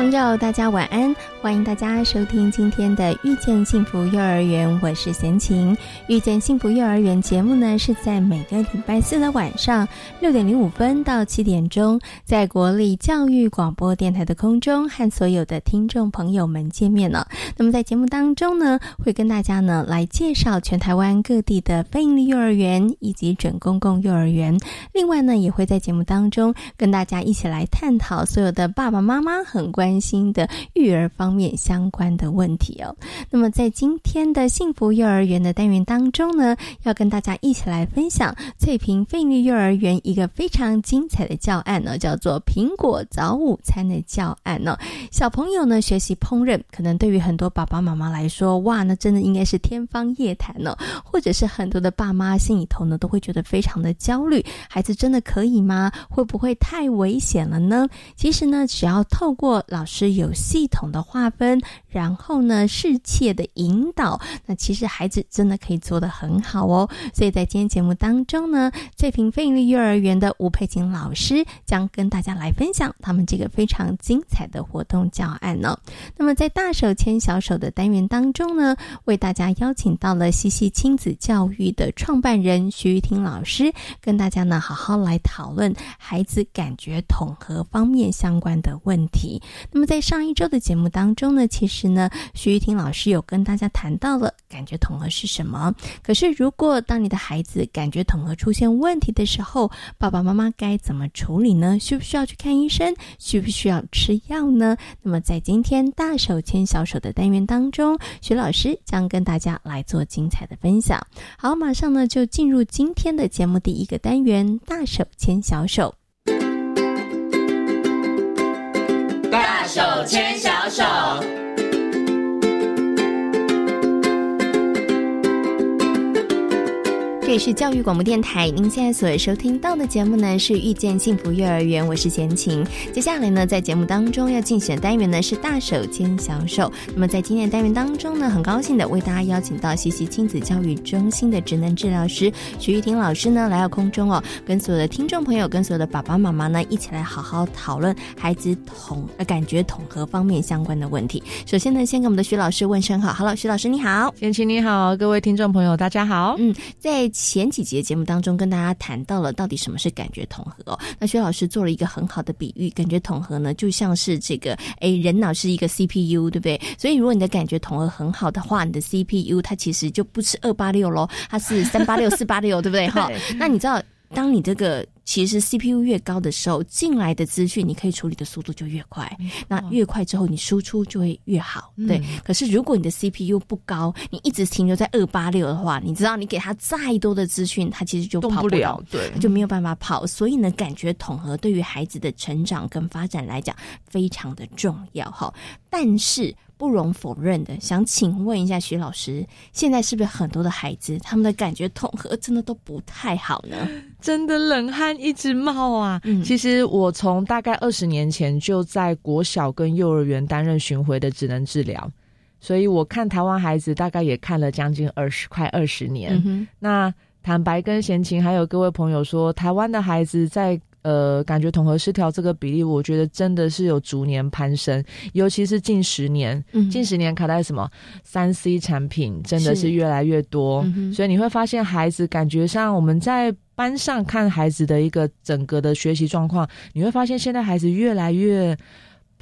朋友，大家晚安！欢迎大家收听今天的《遇见幸福幼儿园》，我是贤琴。《遇见幸福幼儿园》节目呢，是在每个礼拜四的晚上六点零五分到七点钟，在国立教育广播电台的空中和所有的听众朋友们见面了。那么在节目当中呢，会跟大家呢来介绍全台湾各地的非营利幼儿园以及准公共幼儿园。另外呢，也会在节目当中跟大家一起来探讨所有的爸爸妈妈很关。关心的育儿方面相关的问题哦。那么在今天的幸福幼儿园的单元当中呢，要跟大家一起来分享翠屏费力幼儿园一个非常精彩的教案呢，叫做苹果早午餐的教案呢。小朋友呢学习烹饪，可能对于很多爸爸妈妈来说，哇，那真的应该是天方夜谭呢。或者是很多的爸妈心里头呢，都会觉得非常的焦虑，孩子真的可以吗？会不会太危险了呢？其实呢，只要透过老师有系统的话划分，然后呢，适切的引导，那其实孩子真的可以做得很好哦。所以在今天节目当中呢，翠屏费力幼儿园的吴佩琴老师将跟大家来分享他们这个非常精彩的活动教案呢。那么在大手牵小手的单元当中呢，为大家邀请到了西西亲子教育的创办人徐玉婷老师，跟大家呢好好来讨论孩子感觉统合方面相关的问题。那么在上一周的节目当中呢，其实呢，徐玉婷老师有跟大家谈到了感觉统合是什么。可是，如果当你的孩子感觉统合出现问题的时候，爸爸妈妈该怎么处理呢？需不需要去看医生？需不需要吃药呢？那么，在今天大手牵小手的单元当中，徐老师将跟大家来做精彩的分享。好，马上呢就进入今天的节目第一个单元——大手牵小手。大手牵手。这里是教育广播电台，您现在所收听到的节目呢是遇见幸福幼儿园，我是贤琴。接下来呢，在节目当中要竞选单元呢是大手牵小手。那么在今天的单元当中呢，很高兴的为大家邀请到西西亲子教育中心的职能治疗师徐玉婷老师呢来到空中哦，跟所有的听众朋友、跟所有的爸爸妈妈呢一起来好好讨论孩子统呃感觉统合方面相关的问题。首先呢，先给我们的徐老师问声好，Hello，徐老师你好，贤琴你好，各位听众朋友大家好。嗯，在前几节节目当中，跟大家谈到了到底什么是感觉统合。那薛老师做了一个很好的比喻，感觉统合呢，就像是这个，哎，人脑是一个 CPU，对不对？所以如果你的感觉统合很好的话，你的 CPU 它其实就不是二八六喽，它是三八六、四八六，对不对？哈，那你知道，当你这个。其实 CPU 越高的时候，进来的资讯你可以处理的速度就越快。那越快之后，你输出就会越好。对。可是如果你的 CPU 不高，你一直停留在二八六的话，你知道你给他再多的资讯，它其实就跑不了，对，就没有办法跑。所以呢，感觉统合对于孩子的成长跟发展来讲非常的重要哈。但是不容否认的，想请问一下徐老师，现在是不是很多的孩子他们的感觉统合真的都不太好呢？真的冷汗一直冒啊！其实我从大概二十年前就在国小跟幼儿园担任巡回的职能治疗，所以我看台湾孩子大概也看了将近二十快二十年。那坦白跟闲情还有各位朋友说，台湾的孩子在呃感觉统合失调这个比例，我觉得真的是有逐年攀升，尤其是近十年，近十年卡在什么三 C 产品真的是越来越多，所以你会发现孩子感觉上我们在。班上看孩子的一个整个的学习状况，你会发现现在孩子越来越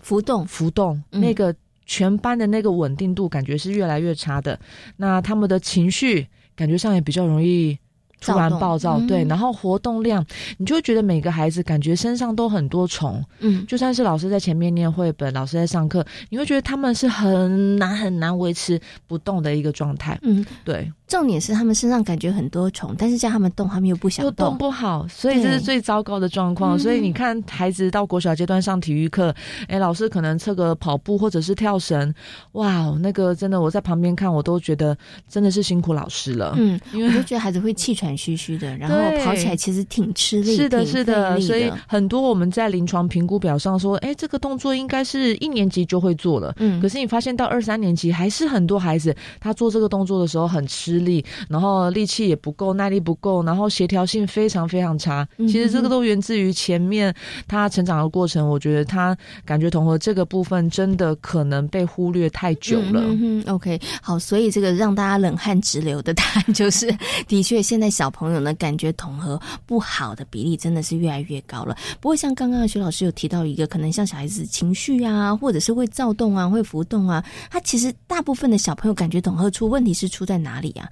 浮动，浮动，那个全班的那个稳定度感觉是越来越差的。那他们的情绪感觉上也比较容易突然暴躁，对，然后活动量，你就会觉得每个孩子感觉身上都很多虫，嗯，就算是老师在前面念绘本，老师在上课，你会觉得他们是很难很难维持不动的一个状态，嗯，对。重点是他们身上感觉很多虫，但是叫他们动，他们又不想动，动不好，所以这是最糟糕的状况。所以你看，孩子到国小阶段上体育课，哎，老师可能测个跑步或者是跳绳，哇，那个真的我在旁边看，我都觉得真的是辛苦老师了。嗯，因为我就觉得孩子会气喘吁吁的，然后跑起来其实挺吃力，是的，是的。所以很多我们在临床评估表上说，哎，这个动作应该是一年级就会做了，嗯，可是你发现到二三年级还是很多孩子他做这个动作的时候很吃。力，然后力气也不够，耐力不够，然后协调性非常非常差。其实这个都源自于前面他成长的过程。我觉得他感觉统合这个部分真的可能被忽略太久了。嗯 OK，好，所以这个让大家冷汗直流的答案就是，的确现在小朋友呢感觉统合不好的比例真的是越来越高了。不过像刚刚徐老师有提到一个，可能像小孩子情绪啊，或者是会躁动啊，会浮动啊，他其实大部分的小朋友感觉统合出问题是出在哪里啊？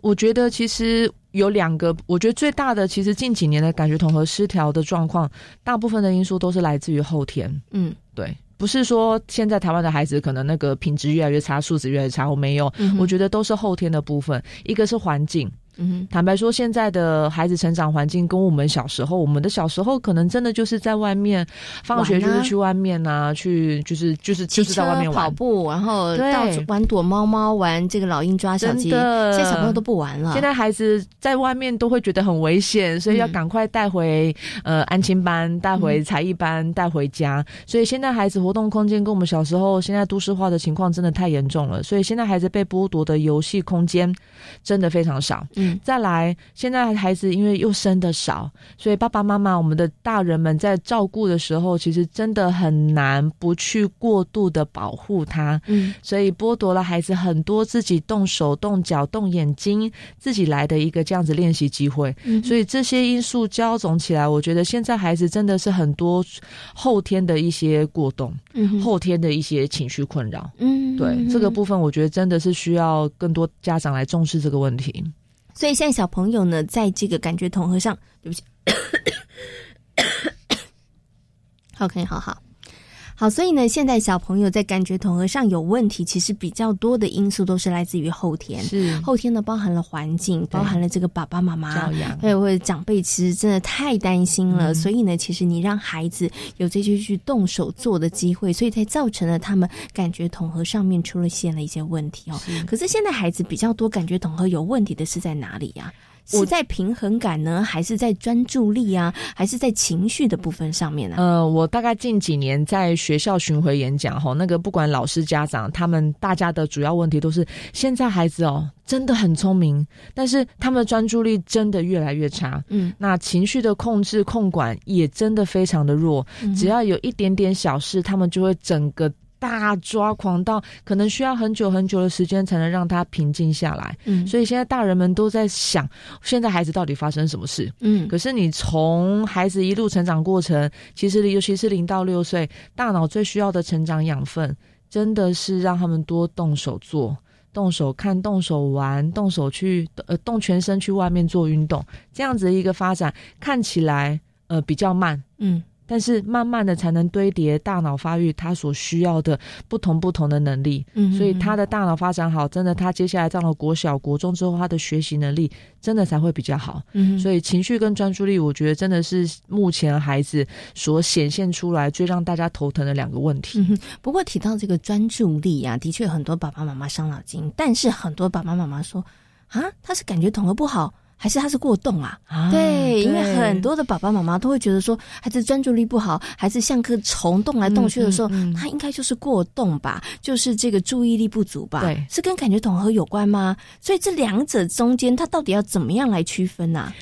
我觉得其实有两个，我觉得最大的其实近几年的感觉统合失调的状况，大部分的因素都是来自于后天。嗯，对，不是说现在台湾的孩子可能那个品质越来越差，素质越来越差，我没有，我觉得都是后天的部分，一个是环境。嗯，坦白说，现在的孩子成长环境跟我们小时候，我们的小时候可能真的就是在外面，放学就是去外面啊，去就是就是就是在外面跑步，然后到处玩躲猫猫，玩这个老鹰抓小鸡。现在小朋友都不玩了。现在孩子在外面都会觉得很危险，所以要赶快带回呃安亲班，带回才艺班，带回家。所以现在孩子活动空间跟我们小时候现在都市化的情况真的太严重了。所以现在孩子被剥夺的游戏空间真的非常少。再来，现在孩子因为又生的少，所以爸爸妈妈、我们的大人们在照顾的时候，其实真的很难不去过度的保护他。嗯，所以剥夺了孩子很多自己动手、动脚、动眼睛、自己来的一个这样子练习机会。嗯，所以这些因素交总起来，我觉得现在孩子真的是很多后天的一些过动，嗯，后天的一些情绪困扰。嗯，对这个部分，我觉得真的是需要更多家长来重视这个问题。所以现在小朋友呢，在这个感觉统合上，对不起 好，可以好好。好，所以呢，现在小朋友在感觉统合上有问题，其实比较多的因素都是来自于后天。是后天呢，包含了环境，包含了这个爸爸妈妈教养，还有或者长辈，其实真的太担心了。所以呢，其实你让孩子有这些去动手做的机会，所以才造成了他们感觉统合上面出了现了一些问题哦。可是现在孩子比较多感觉统合有问题的是在哪里呀？是在平衡感呢，还是在专注力啊，还是在情绪的部分上面呢？呃，我大概近几年在学校巡回演讲吼，那个不管老师、家长，他们大家的主要问题都是，现在孩子哦真的很聪明，但是他们的专注力真的越来越差。嗯，那情绪的控制控管也真的非常的弱，只要有一点点小事，他们就会整个。大抓狂到可能需要很久很久的时间才能让他平静下来，嗯，所以现在大人们都在想，现在孩子到底发生什么事？嗯，可是你从孩子一路成长过程，其实尤其是零到六岁，大脑最需要的成长养分，真的是让他们多动手做、动手看、动手玩、动手去呃动全身去外面做运动，这样子的一个发展看起来呃比较慢，嗯。但是慢慢的才能堆叠大脑发育，他所需要的不同不同的能力。嗯，所以他的大脑发展好，真的，他接下来到了国小、国中之后，他的学习能力真的才会比较好。嗯，所以情绪跟专注力，我觉得真的是目前孩子所显现出来最让大家头疼的两个问题。嗯不过提到这个专注力啊，的确很多爸爸妈妈伤脑筋，但是很多爸爸妈妈说啊，他是感觉统合不好。还是他是过动啊？对，因为很多的爸爸妈妈都会觉得说，孩子专注力不好，孩子像颗虫动来动去的时候，他应该就是过动吧，就是这个注意力不足吧？对，是跟感觉统合有关吗？所以这两者中间，他到底要怎么样来区分呢？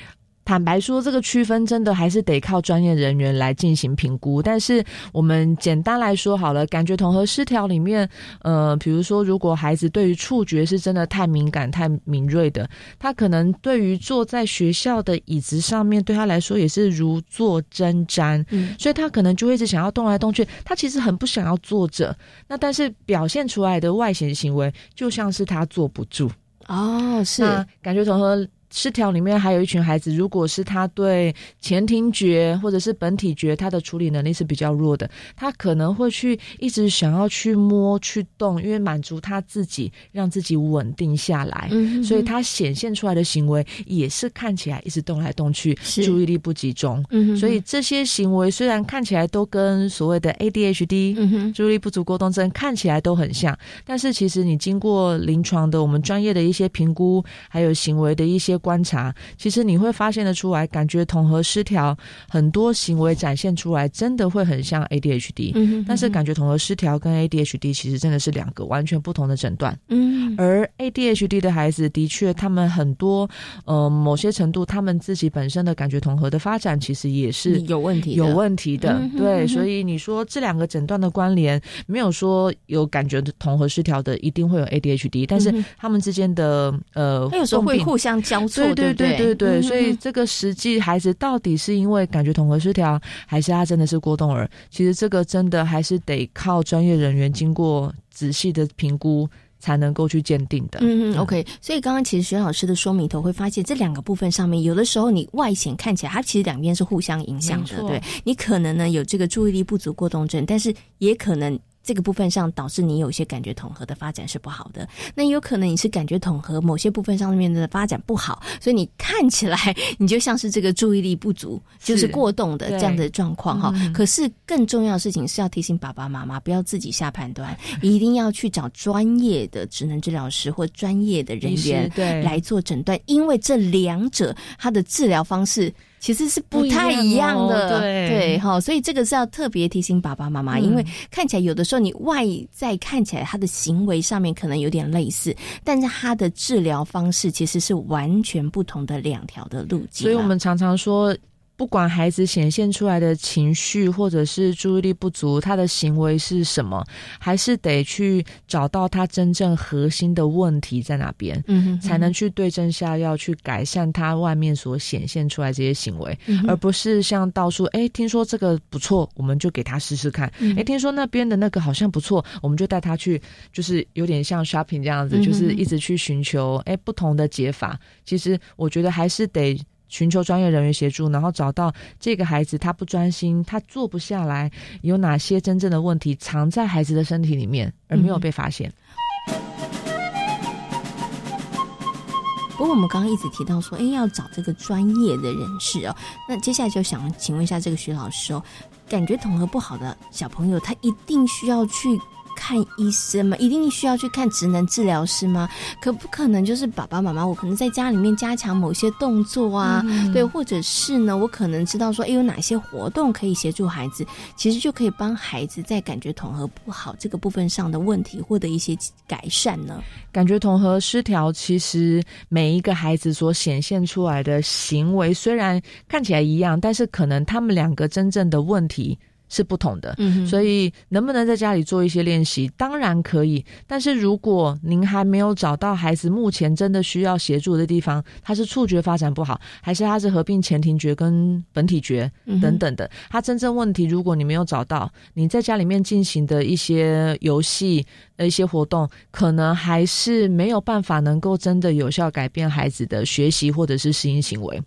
坦白说，这个区分真的还是得靠专业人员来进行评估。但是我们简单来说好了，感觉统合失调里面，呃，比如说，如果孩子对于触觉是真的太敏感、太敏锐的，他可能对于坐在学校的椅子上面，对他来说也是如坐针毡，嗯，所以他可能就会一直想要动来动去。他其实很不想要坐着，那但是表现出来的外显行为就像是他坐不住。哦，是感觉统合。失调里面还有一群孩子，如果是他对前庭觉或者是本体觉，他的处理能力是比较弱的，他可能会去一直想要去摸去动，因为满足他自己，让自己稳定下来，所以他显现出来的行为也是看起来一直动来动去，注意力不集中。嗯所以这些行为虽然看起来都跟所谓的 ADHD 嗯注意力不足过动症看起来都很像，但是其实你经过临床的我们专业的一些评估，还有行为的一些。观察，其实你会发现的出来，感觉统合失调很多行为展现出来，真的会很像 ADHD。嗯，但是感觉统合失调跟 ADHD 其实真的是两个完全不同的诊断。嗯，而 ADHD 的孩子的确，他们很多呃某些程度，他们自己本身的感觉统合的发展其实也是有问题有问题的。对，所以你说这两个诊断的关联，没有说有感觉统合失调的一定会有 ADHD，但是他们之间的呃，他有时候会互相交。对对对对对，所以这个实际孩子到底是因为感觉统合失调，还是他真的是过动儿？其实这个真的还是得靠专业人员经过仔细的评估才能够去鉴定的。嗯嗯，OK。所以刚刚其实徐老师的说明头会发现，这两个部分上面，有的时候你外显看起来，它其实两边是互相影响的。对你可能呢有这个注意力不足过动症，但是也可能。这个部分上导致你有一些感觉统合的发展是不好的，那有可能你是感觉统合某些部分上面的发展不好，所以你看起来你就像是这个注意力不足，就是过动的这样的状况哈。可是更重要的事情是要提醒爸爸妈妈不要自己下判断，一定要去找专业的职能治疗师或专业的人员来做诊断，因为这两者它的治疗方式。其实是不太一样的，对哈，所以这个是要特别提醒爸爸妈妈，因为看起来有的时候你外在看起来他的行为上面可能有点类似，但是他的治疗方式其实是完全不同的两条的路径。所以我们常常说。不管孩子显现出来的情绪或者是注意力不足，他的行为是什么，还是得去找到他真正核心的问题在哪边，嗯，才能去对症下药，去改善他外面所显现出来这些行为，而不是像到处哎，听说这个不错，我们就给他试试看，哎，听说那边的那个好像不错，我们就带他去，就是有点像 shopping 这样子，就是一直去寻求哎不同的解法。其实我觉得还是得。寻求专业人员协助，然后找到这个孩子他不专心，他坐不下来，有哪些真正的问题藏在孩子的身体里面而没有被发现。不过我们刚刚一直提到说，哎，要找这个专业的人士哦。那接下来就想请问一下这个徐老师哦，感觉统合不好的小朋友，他一定需要去。看医生吗？一定需要去看职能治疗师吗？可不可能就是爸爸妈妈，我可能在家里面加强某些动作啊，对，或者是呢，我可能知道说，哎，有哪些活动可以协助孩子，其实就可以帮孩子在感觉统合不好这个部分上的问题获得一些改善呢？感觉统合失调，其实每一个孩子所显现出来的行为虽然看起来一样，但是可能他们两个真正的问题。是不同的，嗯所以能不能在家里做一些练习？当然可以。但是如果您还没有找到孩子目前真的需要协助的地方，他是触觉发展不好，还是他是合并前庭觉跟本体觉等等的？他真正问题，如果你没有找到，你在家里面进行的一些游戏。的一些活动，可能还是没有办法能够真的有效改变孩子的学习或者是适应行为。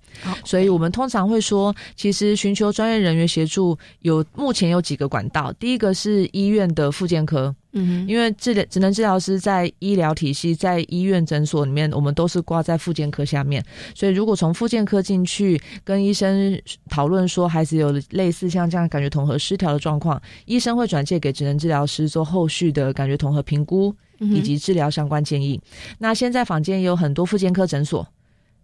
所以我们通常会说，其实寻求专业人员协助，有目前有几个管道。第一个是医院的复健科。嗯，因为治疗只能治疗师在医疗体系，在医院诊所里面，我们都是挂在复健科下面，所以如果从复健科进去跟医生讨论说孩子有类似像这样感觉统合失调的状况，医生会转介给职能治疗师做后续的感觉统合评估以及治疗相关建议。那现在坊间也有很多复健科诊所，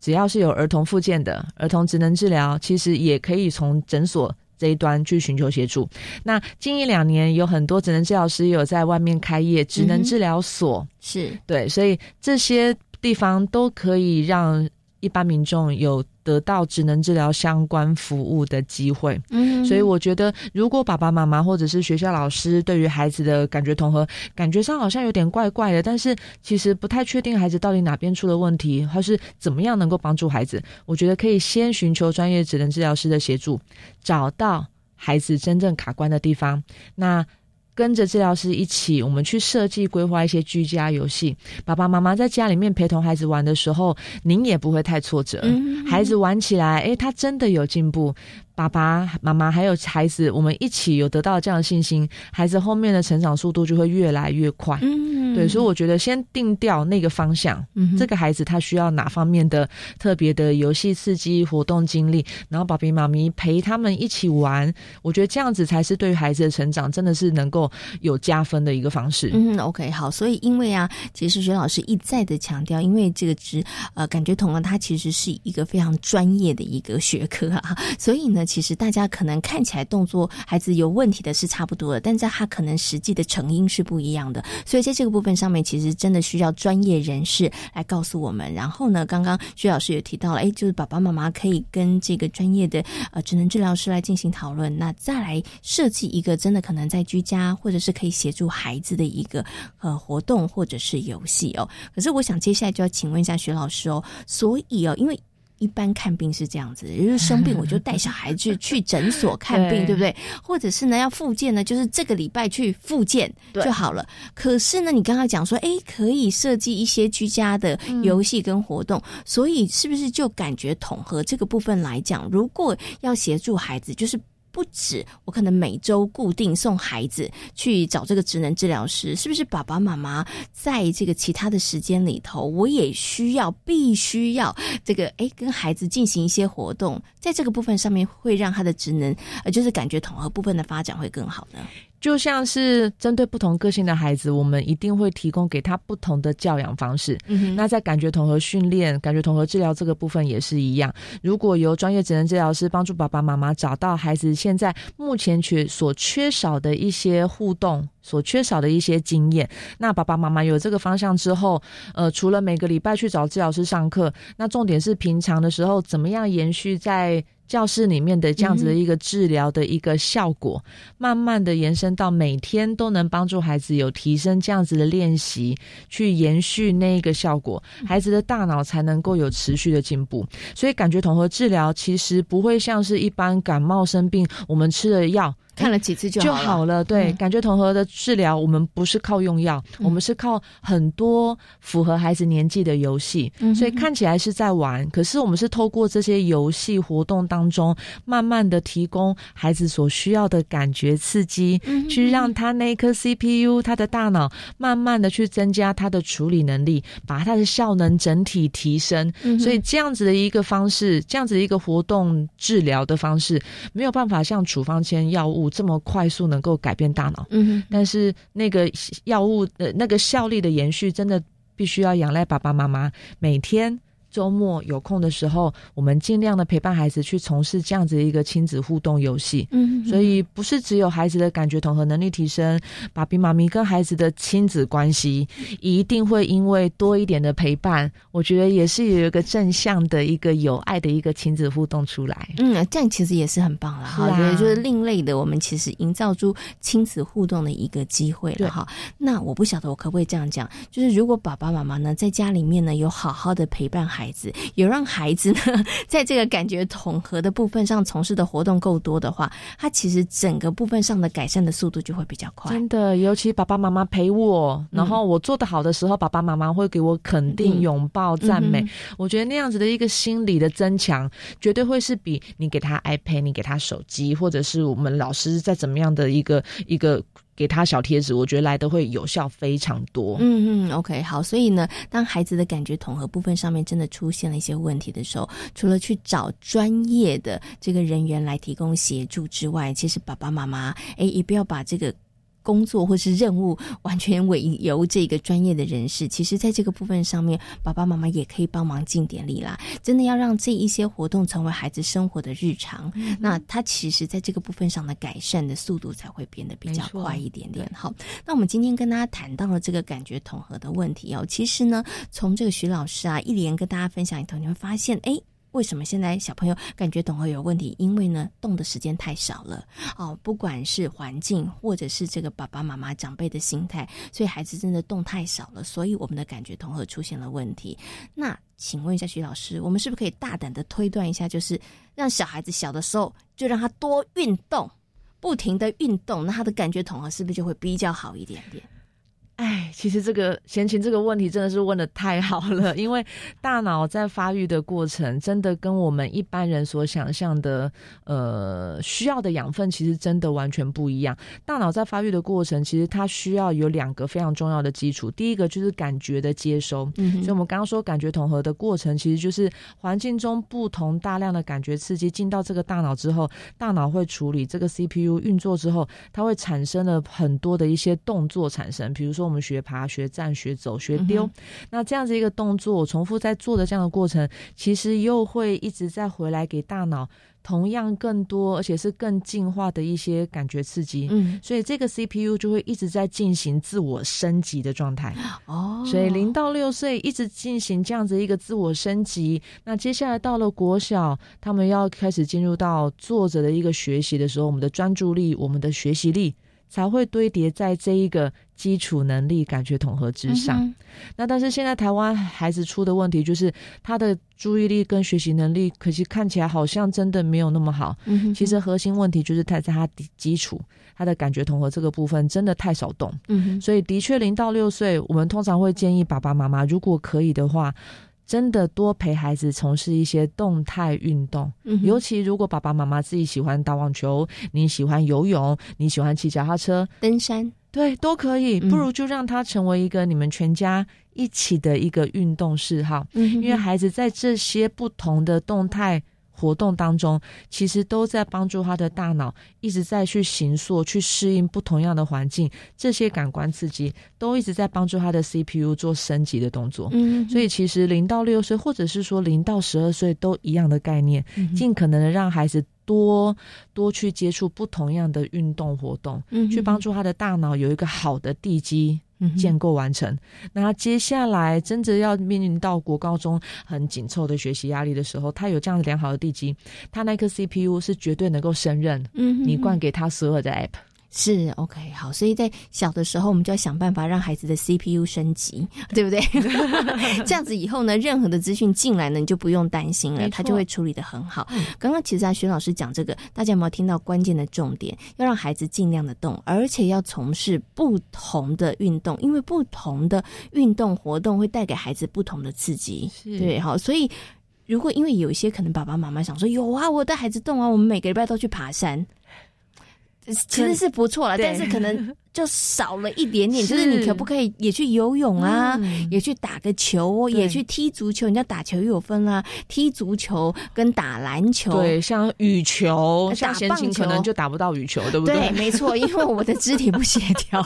只要是有儿童复健的儿童职能治疗，其实也可以从诊所。这一端去寻求协助。那近一两年有很多职能治疗师有在外面开业职能治疗所，是。对，所以这些地方都可以让一般民众有。得到职能治疗相关服务的机会，嗯，所以我觉得，如果爸爸妈妈或者是学校老师对于孩子的感觉统合，感觉上好像有点怪怪的，但是其实不太确定孩子到底哪边出了问题，或是怎么样能够帮助孩子，我觉得可以先寻求专业职能治疗师的协助，找到孩子真正卡关的地方。那跟着治疗师一起，我们去设计规划一些居家游戏。爸爸妈妈在家里面陪同孩子玩的时候，您也不会太挫折。孩子玩起来，哎，他真的有进步。爸爸妈妈还有孩子，我们一起有得到这样的信心，孩子后面的成长速度就会越来越快。嗯，对，所以我觉得先定掉那个方向，嗯这个孩子他需要哪方面的特别的游戏刺激活动经历，然后爸比妈咪陪他们一起玩，我觉得这样子才是对于孩子的成长真的是能够有加分的一个方式。嗯，OK，好，所以因为啊，其实徐老师一再的强调，因为这个职呃感觉统合它其实是一个非常专业的一个学科啊，所以呢。其实大家可能看起来动作孩子有问题的是差不多的，但在他可能实际的成因是不一样的，所以在这个部分上面，其实真的需要专业人士来告诉我们。然后呢，刚刚薛老师也提到了，哎，就是爸爸妈妈可以跟这个专业的呃职能治疗师来进行讨论，那再来设计一个真的可能在居家或者是可以协助孩子的一个呃活动或者是游戏哦。可是我想接下来就要请问一下薛老师哦，所以哦，因为。一般看病是这样子，就是生病我就带小孩去 去诊所看病，对不对？或者是呢要复健呢，就是这个礼拜去复健就好了。可是呢，你刚刚讲说，哎，可以设计一些居家的游戏跟活动，所以是不是就感觉统合这个部分来讲，如果要协助孩子，就是。不止，我可能每周固定送孩子去找这个职能治疗师，是不是？爸爸妈妈在这个其他的时间里头，我也需要必须要这个诶，跟孩子进行一些活动，在这个部分上面会让他的职能呃，就是感觉统合部分的发展会更好呢。就像是针对不同个性的孩子，我们一定会提供给他不同的教养方式。那在感觉统合训练、感觉统合治疗这个部分也是一样。如果由专业职能治疗师帮助爸爸妈妈找到孩子现在目前缺所缺少的一些互动、所缺少的一些经验，那爸爸妈妈有这个方向之后，呃，除了每个礼拜去找治疗师上课，那重点是平常的时候怎么样延续在。教室里面的这样子的一个治疗的一个效果，慢慢的延伸到每天都能帮助孩子有提升这样子的练习，去延续那一个效果，孩子的大脑才能够有持续的进步。所以，感觉统合治疗其实不会像是一般感冒生病，我们吃了药。看了几次就就好了，对，感觉统合的治疗，我们不是靠用药，我们是靠很多符合孩子年纪的游戏，所以看起来是在玩，可是我们是透过这些游戏活动当中，慢慢的提供孩子所需要的感觉刺激，去让他那颗 CPU，他的大脑慢慢的去增加他的处理能力，把他的效能整体提升，所以这样子的一个方式，这样子的一个活动治疗的方式，没有办法像处方签药物。这么快速能够改变大脑，嗯，但是那个药物的那个效力的延续，真的必须要仰赖爸爸妈妈每天。周末有空的时候，我们尽量的陪伴孩子去从事这样子一个亲子互动游戏。嗯，所以不是只有孩子的感觉统合能力提升，爸比妈咪跟孩子的亲子关系一定会因为多一点的陪伴，我觉得也是有一个正向的一个有爱的一个亲子互动出来。嗯，这样其实也是很棒了哈。对，就是另类的，我们其实营造出亲子互动的一个机会了哈。那我不晓得我可不可以这样讲，就是如果爸爸妈妈呢在家里面呢有好好的陪伴孩孩子有让孩子呢，在这个感觉统合的部分上从事的活动够多的话，他其实整个部分上的改善的速度就会比较快。真的，尤其爸爸妈妈陪我，然后我做的好的时候，爸爸妈妈会给我肯定、拥抱、赞美。我觉得那样子的一个心理的增强，绝对会是比你给他 iPad、你给他手机，或者是我们老师在怎么样的一个一个。给他小贴纸，我觉得来的会有效非常多。嗯嗯，OK，好。所以呢，当孩子的感觉统合部分上面真的出现了一些问题的时候，除了去找专业的这个人员来提供协助之外，其实爸爸妈妈哎，也不要把这个。工作或是任务完全委由这个专业的人士，其实在这个部分上面，爸爸妈妈也可以帮忙尽点力啦。真的要让这一些活动成为孩子生活的日常，那他其实在这个部分上的改善的速度才会变得比较快一点点。好，那我们今天跟大家谈到了这个感觉统合的问题哦。其实呢，从这个徐老师啊一连跟大家分享里头，你会发现，哎。为什么现在小朋友感觉动会有问题？因为呢，动的时间太少了哦。不管是环境，或者是这个爸爸妈妈长辈的心态，所以孩子真的动太少了，所以我们的感觉统合出现了问题。那请问一下徐老师，我们是不是可以大胆的推断一下，就是让小孩子小的时候就让他多运动，不停的运动，那他的感觉统合是不是就会比较好一点点？哎，其实这个闲情这个问题真的是问的太好了，因为大脑在发育的过程，真的跟我们一般人所想象的，呃，需要的养分其实真的完全不一样。大脑在发育的过程，其实它需要有两个非常重要的基础，第一个就是感觉的接收，嗯所以我们刚刚说感觉统合的过程，其实就是环境中不同大量的感觉刺激进到这个大脑之后，大脑会处理这个 CPU 运作之后，它会产生了很多的一些动作产生，比如说。我们学爬、学站、学走、学丢，那这样子一个动作重复在做的这样的过程，其实又会一直在回来给大脑同样更多，而且是更进化的一些感觉刺激。嗯，所以这个 CPU 就会一直在进行自我升级的状态。哦，所以零到六岁一直进行这样子一个自我升级。那接下来到了国小，他们要开始进入到坐着的一个学习的时候，我们的专注力、我们的学习力。才会堆叠在这一个基础能力感觉统合之上。那但是现在台湾孩子出的问题就是，他的注意力跟学习能力，可惜看起来好像真的没有那么好。其实核心问题就是他在他基础，他的感觉统合这个部分真的太少动。所以的确零到六岁，我们通常会建议爸爸妈妈，如果可以的话。真的多陪孩子从事一些动态运动，尤其如果爸爸妈妈自己喜欢打网球，你喜欢游泳，你喜欢骑脚踏车、登山，对，都可以。不如就让他成为一个你们全家一起的一个运动嗜好，因为孩子在这些不同的动态。活动当中，其实都在帮助他的大脑一直在去形塑、去适应不同样的环境。这些感官刺激都一直在帮助他的 CPU 做升级的动作。嗯，所以其实零到六岁，或者是说零到十二岁，都一样的概念，尽可能的让孩子多多去接触不同样的运动活动，去帮助他的大脑有一个好的地基。建构完成，那接下来真的要面临到国高中很紧凑的学习压力的时候，他有这样良好的地基，他那颗 CPU 是绝对能够胜任。嗯，你灌给他所有的 App。是 OK 好，所以在小的时候，我们就要想办法让孩子的 CPU 升级，对不对？这样子以后呢，任何的资讯进来呢，你就不用担心了，他就会处理的很好。刚刚其实啊，徐老师讲这个，大家有没有听到关键的重点？要让孩子尽量的动，而且要从事不同的运动，因为不同的运动活动会带给孩子不同的刺激。对，好，所以如果因为有一些可能爸爸妈妈想说，有啊，我带孩子动啊，我们每个礼拜都去爬山。其实是不错了，但是可能 就少了一点点。就是你可不可以也去游泳啊，也去打个球，也去踢足球？人家打球又有分啊，踢足球跟打篮球。对，像羽球、像棒球可能就打不到羽球，对不对？对，没错，因为我的肢体不协调，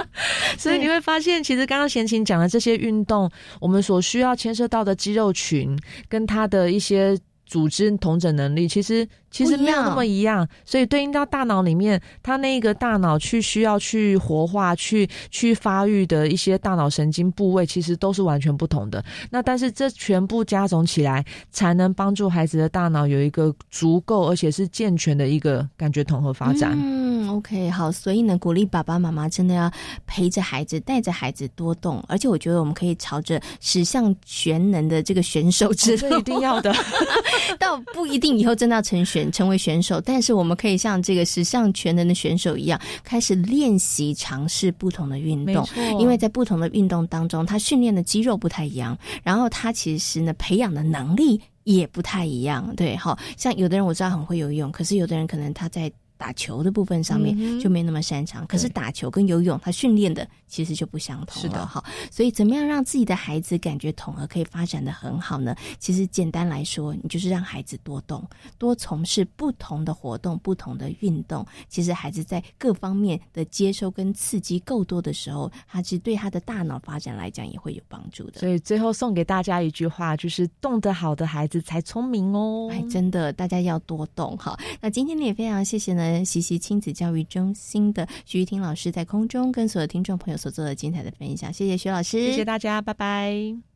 所以你会发现，其实刚刚贤琴讲的这些运动，我们所需要牵涉到的肌肉群跟它的一些组织同整能力，其实。其实没有那么一样，所以对应到大脑里面，它那个大脑去需要去活化、去去发育的一些大脑神经部位，其实都是完全不同的。那但是这全部加总起来，才能帮助孩子的大脑有一个足够而且是健全的一个感觉统合发展。嗯，OK，好，所以呢，鼓励爸爸妈妈真的要陪着孩子，带着孩子多动。而且我觉得我们可以朝着十项全能的这个选手之路，一定要的，倒不一定以后真的要成选。成为选手，但是我们可以像这个十项全能的选手一样，开始练习尝试不同的运动。因为在不同的运动当中，他训练的肌肉不太一样，然后他其实呢培养的能力也不太一样。对，好像有的人我知道很会游泳，可是有的人可能他在。打球的部分上面就没那么擅长，可是打球跟游泳他训练的其实就不相同了哈。所以怎么样让自己的孩子感觉统合可以发展的很好呢？其实简单来说，你就是让孩子多动，多从事不同的活动、不同的运动。其实孩子在各方面的接收跟刺激够多的时候，他其实对他的大脑发展来讲也会有帮助的。所以最后送给大家一句话，就是动得好的孩子才聪明哦。哎，真的，大家要多动哈。那今天呢也非常谢谢呢。西西亲子教育中心的徐玉婷老师在空中跟所有听众朋友所做的精彩的分享，谢谢徐老师，谢谢大家，拜拜。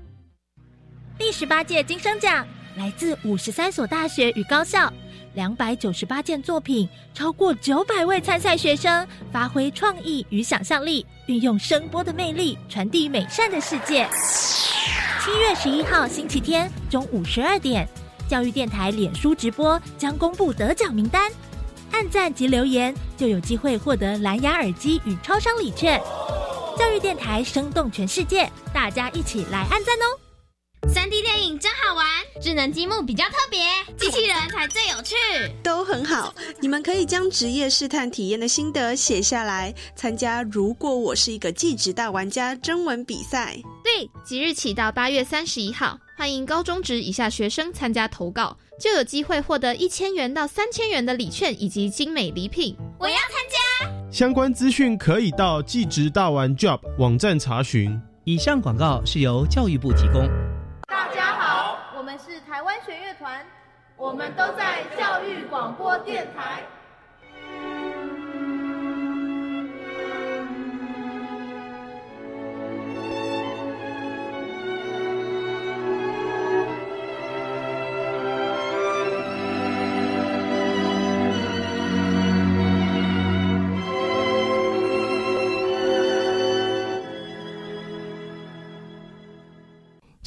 第十八届金声奖。来自五十三所大学与高校，两百九十八件作品，超过九百位参赛学生发挥创意与想象力，运用声波的魅力传递美善的世界。七月十一号星期天中午十二点，教育电台脸书直播将公布得奖名单，按赞及留言就有机会获得蓝牙耳机与超商礼券。教育电台生动全世界，大家一起来按赞哦！三 D 电影真好玩，智能积木比较特别，机器人才最有趣。都很好，你们可以将职业试探体验的心得写下来，参加“如果我是一个技职大玩家”征文比赛。对，即日起到八月三十一号，欢迎高中职以下学生参加投稿，就有机会获得一千元到三千元的礼券以及精美礼品。我要参加，相关资讯可以到技职大玩 Job 网站查询。以上广告是由教育部提供。大家好，我们是台湾弦乐团，我们都在教育广播电台。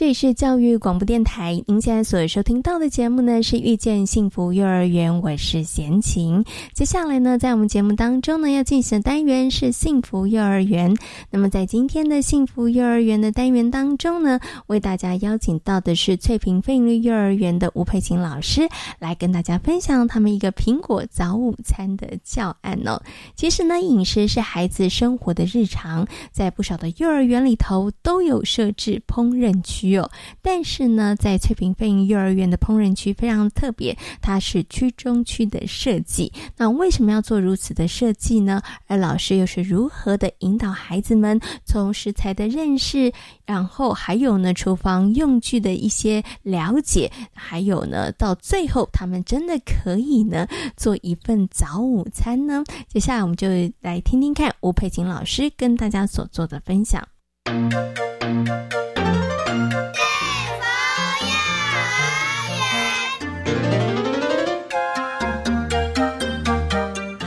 这里是教育广播电台，您现在所收听到的节目呢是遇见幸福幼儿园，我是贤琴。接下来呢，在我们节目当中呢，要进行的单元是幸福幼儿园。那么在今天的幸福幼儿园的单元当中呢，为大家邀请到的是翠屏飞绿幼儿园的吴佩琴老师，来跟大家分享他们一个苹果早午餐的教案哦。其实呢，饮食是孩子生活的日常，在不少的幼儿园里头都有设置烹饪区。有，但是呢，在翠屏飞鹰幼儿园的烹饪区非常特别，它是区中区的设计。那为什么要做如此的设计呢？而老师又是如何的引导孩子们从食材的认识，然后还有呢厨房用具的一些了解，还有呢到最后他们真的可以呢做一份早午餐呢？接下来我们就来听听看吴佩琴老师跟大家所做的分享。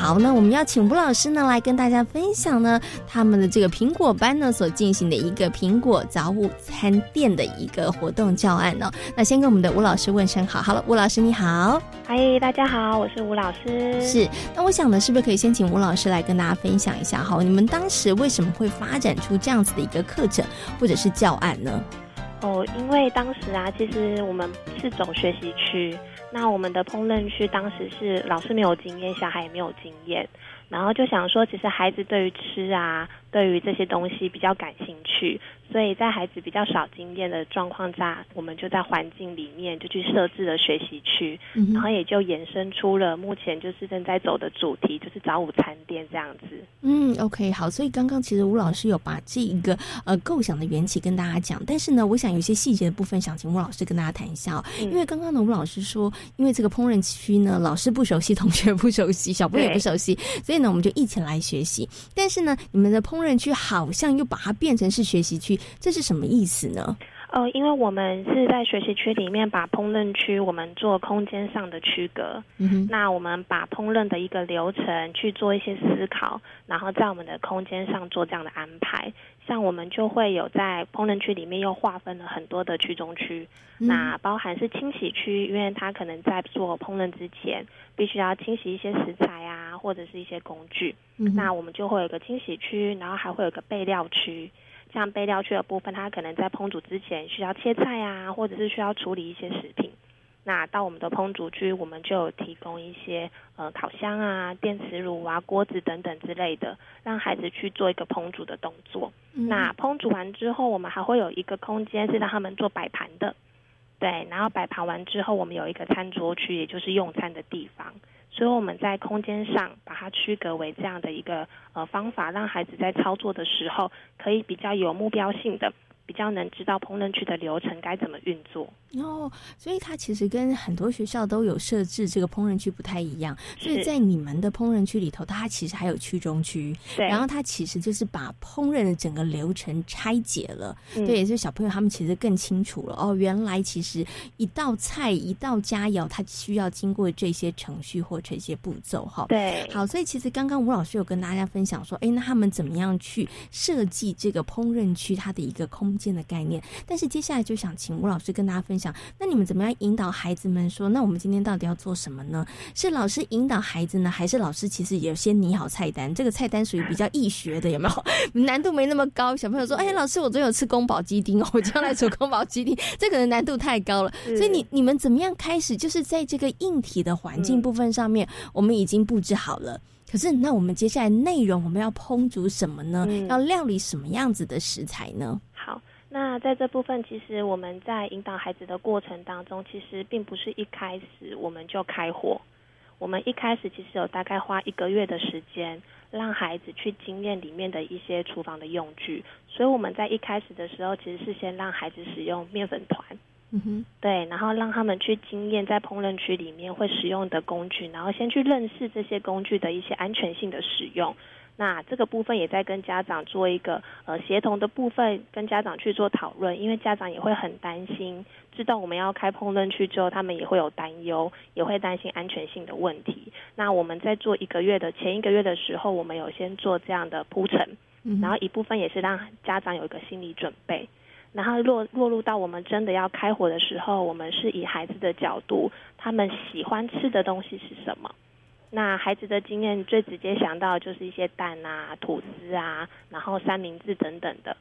好，那我们要请吴老师呢来跟大家分享呢他们的这个苹果班呢所进行的一个苹果早午餐店的一个活动教案哦。那先跟我们的吴老师问声好，好了，吴老师你好，嗨，大家好，我是吴老师。是，那我想呢，是不是可以先请吴老师来跟大家分享一下哈，你们当时为什么会发展出这样子的一个课程或者是教案呢？哦，因为当时啊，其实我们是走学习区。那我们的烹饪区当时是老师没有经验，小孩也没有经验，然后就想说，其实孩子对于吃啊，对于这些东西比较感兴趣。所以在孩子比较少经验的状况下，我们就在环境里面就去设置了学习区，然后也就衍生出了目前就是正在走的主题，就是早午餐店这样子。嗯，OK，好。所以刚刚其实吴老师有把这一个呃构想的缘起跟大家讲，但是呢，我想有些细节的部分想请吴老师跟大家谈一下哦。因为刚刚呢，吴老师说，因为这个烹饪区呢，老师不熟悉，同学不熟悉，小朋友也不熟悉，所以呢，我们就一起来学习。但是呢，你们的烹饪区好像又把它变成是学习区。这是什么意思呢？呃，因为我们是在学习区里面把烹饪区我们做空间上的区隔，那我们把烹饪的一个流程去做一些思考，然后在我们的空间上做这样的安排。像我们就会有在烹饪区里面又划分了很多的区中区，那包含是清洗区，因为它可能在做烹饪之前必须要清洗一些食材啊，或者是一些工具，那我们就会有个清洗区，然后还会有个备料区。像备料区的部分，它可能在烹煮之前需要切菜啊，或者是需要处理一些食品。那到我们的烹煮区，我们就有提供一些呃烤箱啊、电磁炉啊、锅子等等之类的，让孩子去做一个烹煮的动作。那烹煮完之后，我们还会有一个空间是让他们做摆盘的。对，然后摆盘完之后，我们有一个餐桌区，也就是用餐的地方。所以我们在空间上把它区隔为这样的一个呃方法，让孩子在操作的时候可以比较有目标性的。比较能知道烹饪区的流程该怎么运作哦，所以它其实跟很多学校都有设置这个烹饪区不太一样。所以在你们的烹饪区里头，它其实还有区中区，对，然后它其实就是把烹饪的整个流程拆解了。对，也是小朋友他们其实更清楚了哦，原来其实一道菜一道佳肴，它需要经过这些程序或这些步骤哈。对，好，所以其实刚刚吴老师有跟大家分享说，哎，那他们怎么样去设计这个烹饪区它的一个空。间的概念，但是接下来就想请吴老师跟大家分享，那你们怎么样引导孩子们说，那我们今天到底要做什么呢？是老师引导孩子呢，还是老师其实也先拟好菜单？这个菜单属于比较易学的，有没有？难度没那么高。小朋友说：“哎，老师，我昨天有吃宫保鸡丁哦，我将来煮宫保鸡丁，这可能难度太高了。”所以你你们怎么样开始？就是在这个硬体的环境部分上面，我们已经布置好了。可是那我们接下来内容我们要烹煮什么呢？要料理什么样子的食材呢？那在这部分，其实我们在引导孩子的过程当中，其实并不是一开始我们就开火。我们一开始其实有大概花一个月的时间，让孩子去经验里面的一些厨房的用具。所以我们在一开始的时候，其实是先让孩子使用面粉团，嗯哼，对，然后让他们去经验在烹饪区里面会使用的工具，然后先去认识这些工具的一些安全性的使用。那这个部分也在跟家长做一个呃协同的部分，跟家长去做讨论，因为家长也会很担心，知道我们要开烹饪区之后，他们也会有担忧，也会担心安全性的问题。那我们在做一个月的前一个月的时候，我们有先做这样的铺陈，然后一部分也是让家长有一个心理准备，然后落落入到我们真的要开火的时候，我们是以孩子的角度，他们喜欢吃的东西是什么。那孩子的经验最直接想到就是一些蛋啊、吐司啊，然后三明治等等的，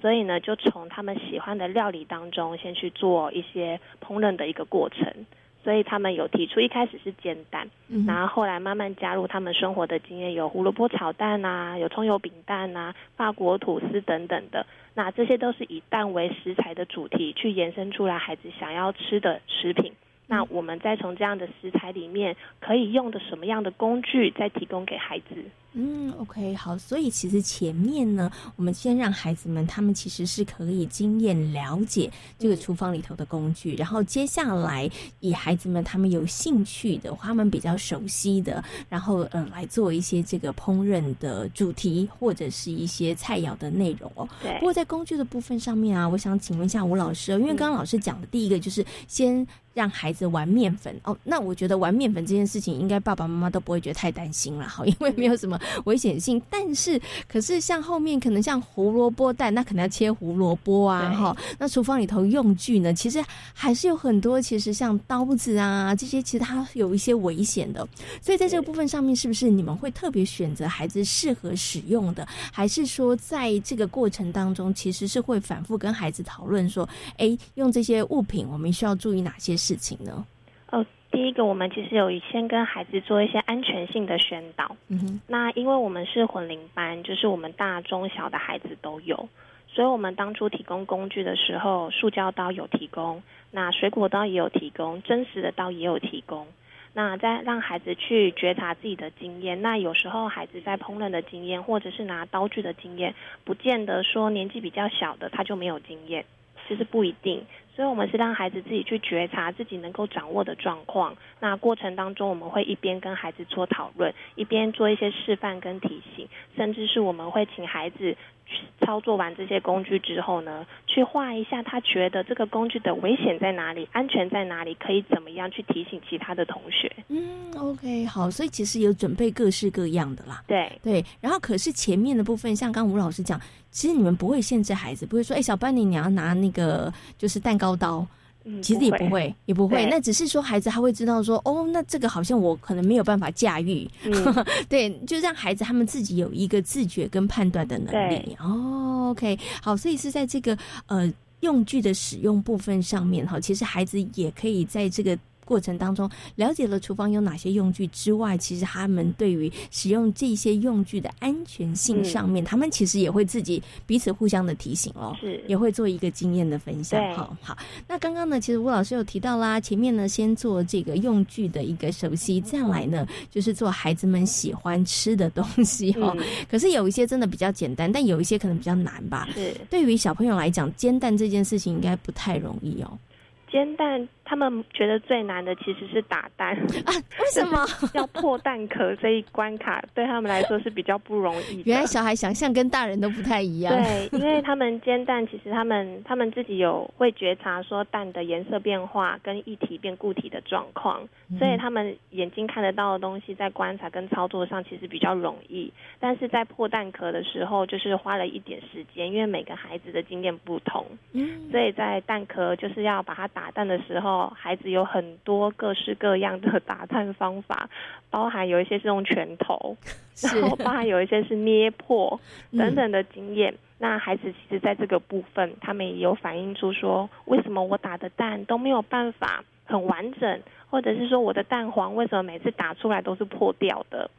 所以呢，就从他们喜欢的料理当中先去做一些烹饪的一个过程。所以他们有提出一开始是煎蛋，然后后来慢慢加入他们生活的经验，有胡萝卜炒蛋啊，有葱油饼蛋啊，法国吐司等等的。那这些都是以蛋为食材的主题去延伸出来孩子想要吃的食品。那我们再从这样的食材里面可以用的什么样的工具，再提供给孩子。嗯，OK，好，所以其实前面呢，我们先让孩子们他们其实是可以经验了解这个厨房里头的工具，然后接下来以孩子们他们有兴趣的，他们比较熟悉的，然后嗯来做一些这个烹饪的主题或者是一些菜肴的内容哦。对。不过在工具的部分上面啊，我想请问一下吴老师，因为刚刚老师讲的第一个就是先让孩子玩面粉哦，那我觉得玩面粉这件事情，应该爸爸妈妈都不会觉得太担心了，好，因为没有什么。危险性，但是可是像后面可能像胡萝卜蛋，那可能要切胡萝卜啊，哈。那厨房里头用具呢，其实还是有很多，其实像刀子啊这些，其实它有一些危险的。所以在这个部分上面，是不是你们会特别选择孩子适合使用的，还是说在这个过程当中，其实是会反复跟孩子讨论说，哎，用这些物品，我们需要注意哪些事情呢？第一个，我们其实有先跟孩子做一些安全性的宣导。嗯哼。那因为我们是混龄班，就是我们大中小的孩子都有，所以我们当初提供工具的时候，塑胶刀有提供，那水果刀也有提供，真实的刀也有提供。那在让孩子去觉察自己的经验，那有时候孩子在烹饪的经验，或者是拿刀具的经验，不见得说年纪比较小的他就没有经验，其实不一定。所以，我们是让孩子自己去觉察自己能够掌握的状况。那过程当中，我们会一边跟孩子做讨论，一边做一些示范跟提醒，甚至是我们会请孩子操作完这些工具之后呢，去画一下他觉得这个工具的危险在哪里，安全在哪里，可以怎么样去提醒其他的同学。嗯，OK，好，所以其实有准备各式各样的啦。对对，然后可是前面的部分，像刚吴老师讲，其实你们不会限制孩子，不会说，哎，小班尼你要拿那个就是蛋糕。刀，其实也不会，也不会。那只是说孩子他会知道说，哦，那这个好像我可能没有办法驾驭。对，就让孩子他们自己有一个自觉跟判断的能力。哦，OK，好，所以是在这个呃用具的使用部分上面哈，其实孩子也可以在这个。过程当中了解了厨房有哪些用具之外，其实他们对于使用这些用具的安全性上面，他们其实也会自己彼此互相的提醒哦，是也会做一个经验的分享。好，好。那刚刚呢，其实吴老师有提到啦，前面呢先做这个用具的一个熟悉，再来呢就是做孩子们喜欢吃的东西哦。可是有一些真的比较简单，但有一些可能比较难吧。是对于小朋友来讲，煎蛋这件事情应该不太容易哦。煎蛋。他们觉得最难的其实是打蛋啊？为什么 要破蛋壳这一关卡对他们来说是比较不容易？原来小孩想象跟大人都不太一样。对，因为他们煎蛋，其实他们他们自己有会觉察说蛋的颜色变化跟液体变固体的状况，所以他们眼睛看得到的东西，在观察跟操作上其实比较容易。但是在破蛋壳的时候，就是花了一点时间，因为每个孩子的经验不同，嗯，所以在蛋壳就是要把它打蛋的时候。孩子有很多各式各样的打探方法，包含有一些是用拳头，然后包含有一些是捏破等等的经验。那孩子其实在这个部分，他们也有反映出说，为什么我打的蛋都没有办法很完整，或者是说我的蛋黄为什么每次打出来都是破掉的？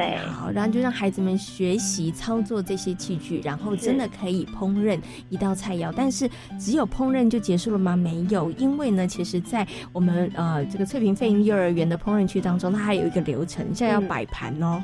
对，好，然后就让孩子们学习操作这些器具，然后真的可以烹饪一道菜肴。但是只有烹饪就结束了吗？没有，因为呢，其实，在我们呃这个翠屏费幼儿园的烹饪区当中，它还有一个流程，现在要摆盘哦，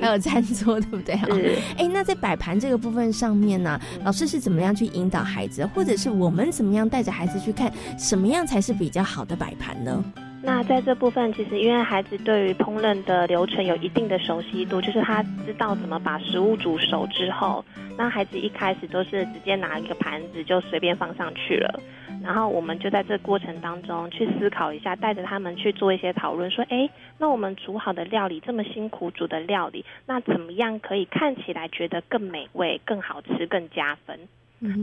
还有餐桌，对不对？是。哎，那在摆盘这个部分上面呢，老师是怎么样去引导孩子，或者是我们怎么样带着孩子去看什么样才是比较好的摆盘呢？那在这部分，其实因为孩子对于烹饪的流程有一定的熟悉度，就是他知道怎么把食物煮熟之后，那孩子一开始都是直接拿一个盘子就随便放上去了，然后我们就在这过程当中去思考一下，带着他们去做一些讨论，说，哎，那我们煮好的料理这么辛苦煮的料理，那怎么样可以看起来觉得更美味、更好吃、更加分？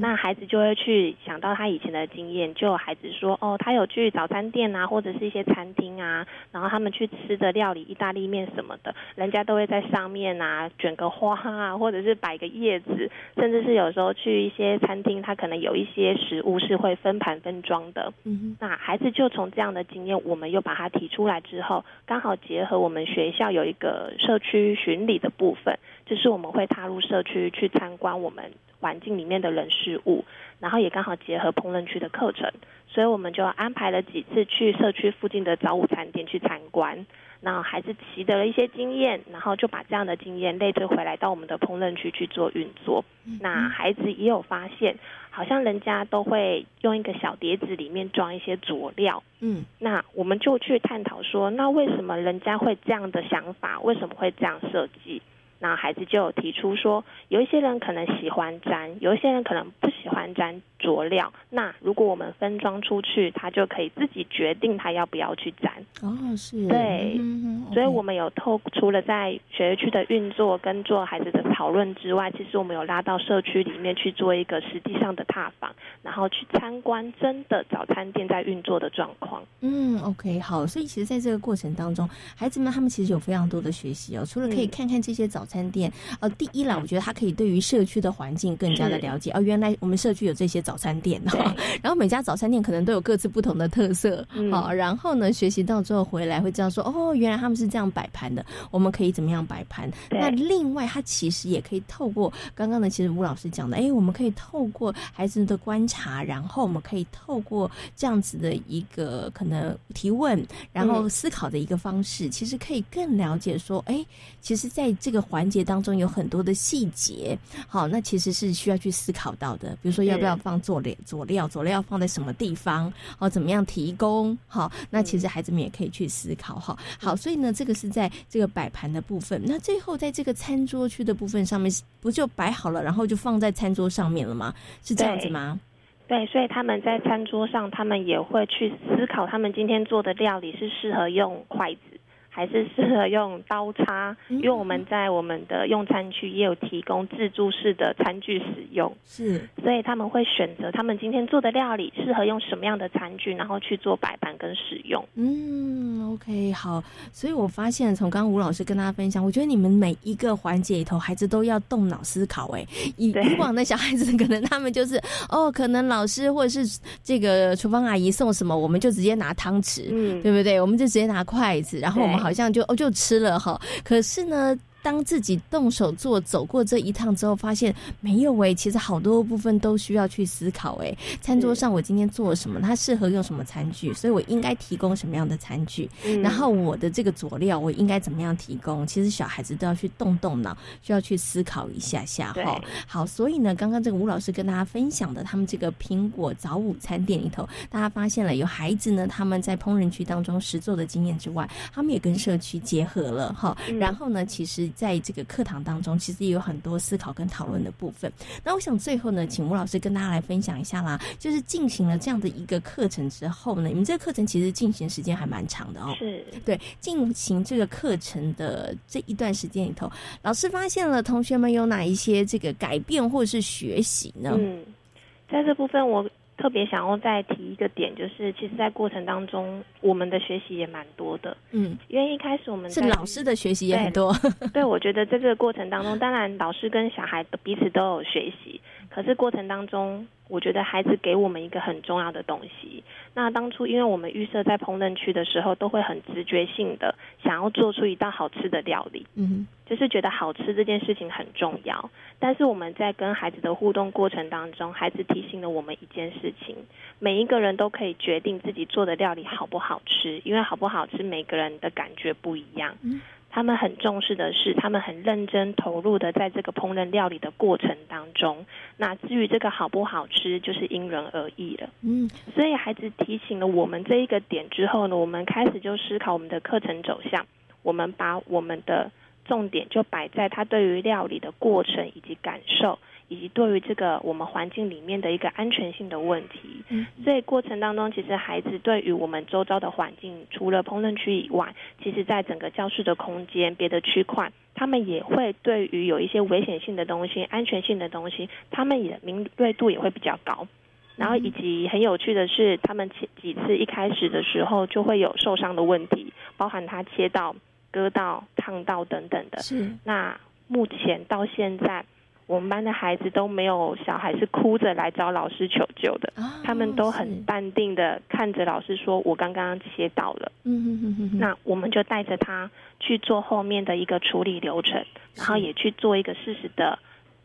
那孩子就会去想到他以前的经验，就有孩子说，哦，他有去早餐店啊，或者是一些餐厅啊，然后他们去吃的料理，意大利面什么的，人家都会在上面啊卷个花啊，或者是摆个叶子，甚至是有时候去一些餐厅，他可能有一些食物是会分盘分装的。嗯，那孩子就从这样的经验，我们又把它提出来之后，刚好结合我们学校有一个社区巡礼的部分，就是我们会踏入社区去参观我们。环境里面的人事物，然后也刚好结合烹饪区的课程，所以我们就安排了几次去社区附近的早午餐店去参观，那孩子习得了一些经验，然后就把这样的经验类推回来到我们的烹饪区去做运作。那孩子也有发现，好像人家都会用一个小碟子里面装一些佐料，嗯，那我们就去探讨说，那为什么人家会这样的想法？为什么会这样设计？那孩子就有提出说，有一些人可能喜欢沾，有一些人可能不喜欢沾佐料。那如果我们分装出去，他就可以自己决定他要不要去沾。哦，是。对，所以我们有透除了在学区的运作跟做孩子的讨论之外，其实我们有拉到社区里面去做一个实际上的踏访，然后去参观真的早餐店在运作的状况。嗯，OK，好。所以其实在这个过程当中，孩子们他们其实有非常多的学习哦。除了可以看看这些早餐店，呃，第一啦，我觉得他可以对于社区的环境更加的了解。哦，原来我们社区有这些早餐店哈，然后每家早餐店可能都有各自不同的特色。好，然后呢，学习到之后回来会知道说，哦，原来他们是这样摆盘的，我们可以怎么样摆盘？那另外，他其实也可以透过刚刚呢，其实吴老师讲的，哎，我们可以透过孩子的观察，然后我们可以透过这样子的一个可能提问，然后思考的一个方式，其实可以更了解说，哎，其实在这个环环节当中有很多的细节，好，那其实是需要去思考到的。比如说，要不要放佐料？佐料佐料放在什么地方？好，怎么样提供？好，那其实孩子们也可以去思考。哈，好，所以呢，这个是在这个摆盘的部分。那最后在这个餐桌区的部分上面，不就摆好了，然后就放在餐桌上面了吗？是这样子吗？对，所以他们在餐桌上，他们也会去思考，他们今天做的料理是适合用筷子。还是适合用刀叉？因为我们在我们的用餐区也有提供自助式的餐具使用，是，所以他们会选择他们今天做的料理适合用什么样的餐具，然后去做摆盘跟使用。嗯，OK，好。所以我发现从刚刚吴老师跟大家分享，我觉得你们每一个环节里头，孩子都要动脑思考。哎，以以往的小孩子，可能他们就是哦，可能老师或者是这个厨房阿姨送什么，我们就直接拿汤匙，嗯，对不对？我们就直接拿筷子，然后我们好像就哦就吃了哈。可是呢？当自己动手做，走过这一趟之后，发现没有哎，其实好多部分都需要去思考哎。餐桌上我今天做了什么？它适合用什么餐具？所以我应该提供什么样的餐具？然后我的这个佐料我应该怎么样提供？其实小孩子都要去动动脑，需要去思考一下下哈。好，所以呢，刚刚这个吴老师跟大家分享的，他们这个苹果早午餐店里头，大家发现了有孩子呢，他们在烹饪区当中实做的经验之外，他们也跟社区结合了哈。然后呢，其实。在这个课堂当中，其实也有很多思考跟讨论的部分。那我想最后呢，请吴老师跟大家来分享一下啦。就是进行了这样的一个课程之后呢，你们这个课程其实进行时间还蛮长的哦。是对进行这个课程的这一段时间里头，老师发现了同学们有哪一些这个改变或者是学习呢？嗯，在这部分我。特别想要再提一个点，就是其实，在过程当中，我们的学习也蛮多的。嗯，因为一开始我们是老师的学习也很多。对，我觉得在这个过程当中，当然老师跟小孩彼此都有学习，可是过程当中。我觉得孩子给我们一个很重要的东西。那当初，因为我们预设在烹饪区的时候，都会很直觉性的想要做出一道好吃的料理，嗯，就是觉得好吃这件事情很重要。但是我们在跟孩子的互动过程当中，孩子提醒了我们一件事情：每一个人都可以决定自己做的料理好不好吃，因为好不好吃，每个人的感觉不一样。他们很重视的是，他们很认真投入的在这个烹饪料理的过程当中。那至于这个好不好吃，就是因人而异了。嗯，所以孩子提醒了我们这一个点之后呢，我们开始就思考我们的课程走向。我们把我们的重点就摆在他对于料理的过程以及感受。以及对于这个我们环境里面的一个安全性的问题，所以过程当中，其实孩子对于我们周遭的环境，除了烹饪区以外，其实在整个教室的空间、别的区块，他们也会对于有一些危险性的东西、安全性的东西，他们也敏锐度也会比较高。然后以及很有趣的是，他们几几次一开始的时候就会有受伤的问题，包含他切到、割到、烫到等等的。是那目前到现在。我们班的孩子都没有小孩是哭着来找老师求救的，他们都很淡定的看着老师说：“我刚刚切到了。”嗯那我们就带着他去做后面的一个处理流程，然后也去做一个适时的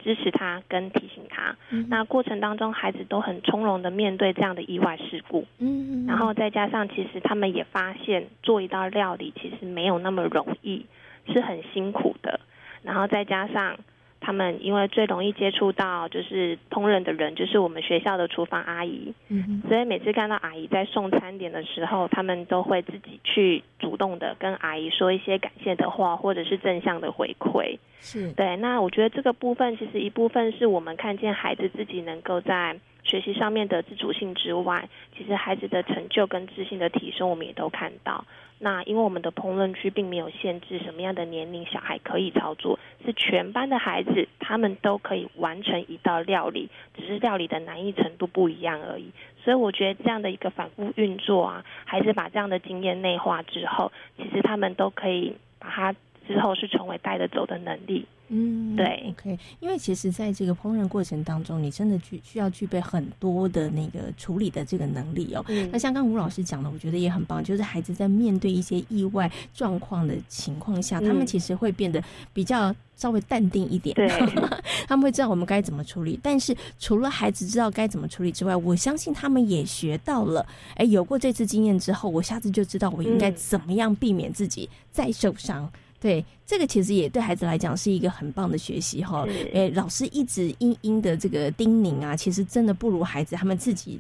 支持他跟提醒他。那过程当中，孩子都很从容的面对这样的意外事故。嗯然后再加上，其实他们也发现做一道料理其实没有那么容易，是很辛苦的。然后再加上。他们因为最容易接触到就是烹饪的人，就是我们学校的厨房阿姨，嗯，所以每次看到阿姨在送餐点的时候，他们都会自己去主动的跟阿姨说一些感谢的话，或者是正向的回馈。是。对，那我觉得这个部分其实一部分是我们看见孩子自己能够在学习上面的自主性之外，其实孩子的成就跟自信的提升，我们也都看到。那因为我们的烹饪区并没有限制什么样的年龄小孩可以操作，是全班的孩子他们都可以完成一道料理，只是料理的难易程度不一样而已。所以我觉得这样的一个反复运作啊，孩子把这样的经验内化之后，其实他们都可以把它之后是成为带得走的能力。嗯，对，OK，因为其实在这个烹饪过程当中，你真的具需要具备很多的那个处理的这个能力哦。那像刚吴老师讲的，我觉得也很棒，就是孩子在面对一些意外状况的情况下，他们其实会变得比较稍微淡定一点，对，他们会知道我们该怎么处理。但是除了孩子知道该怎么处理之外，我相信他们也学到了，哎，有过这次经验之后，我下次就知道我应该怎么样避免自己再受伤。对，这个其实也对孩子来讲是一个很棒的学习哈。诶，老师一直殷殷的这个叮咛啊，其实真的不如孩子他们自己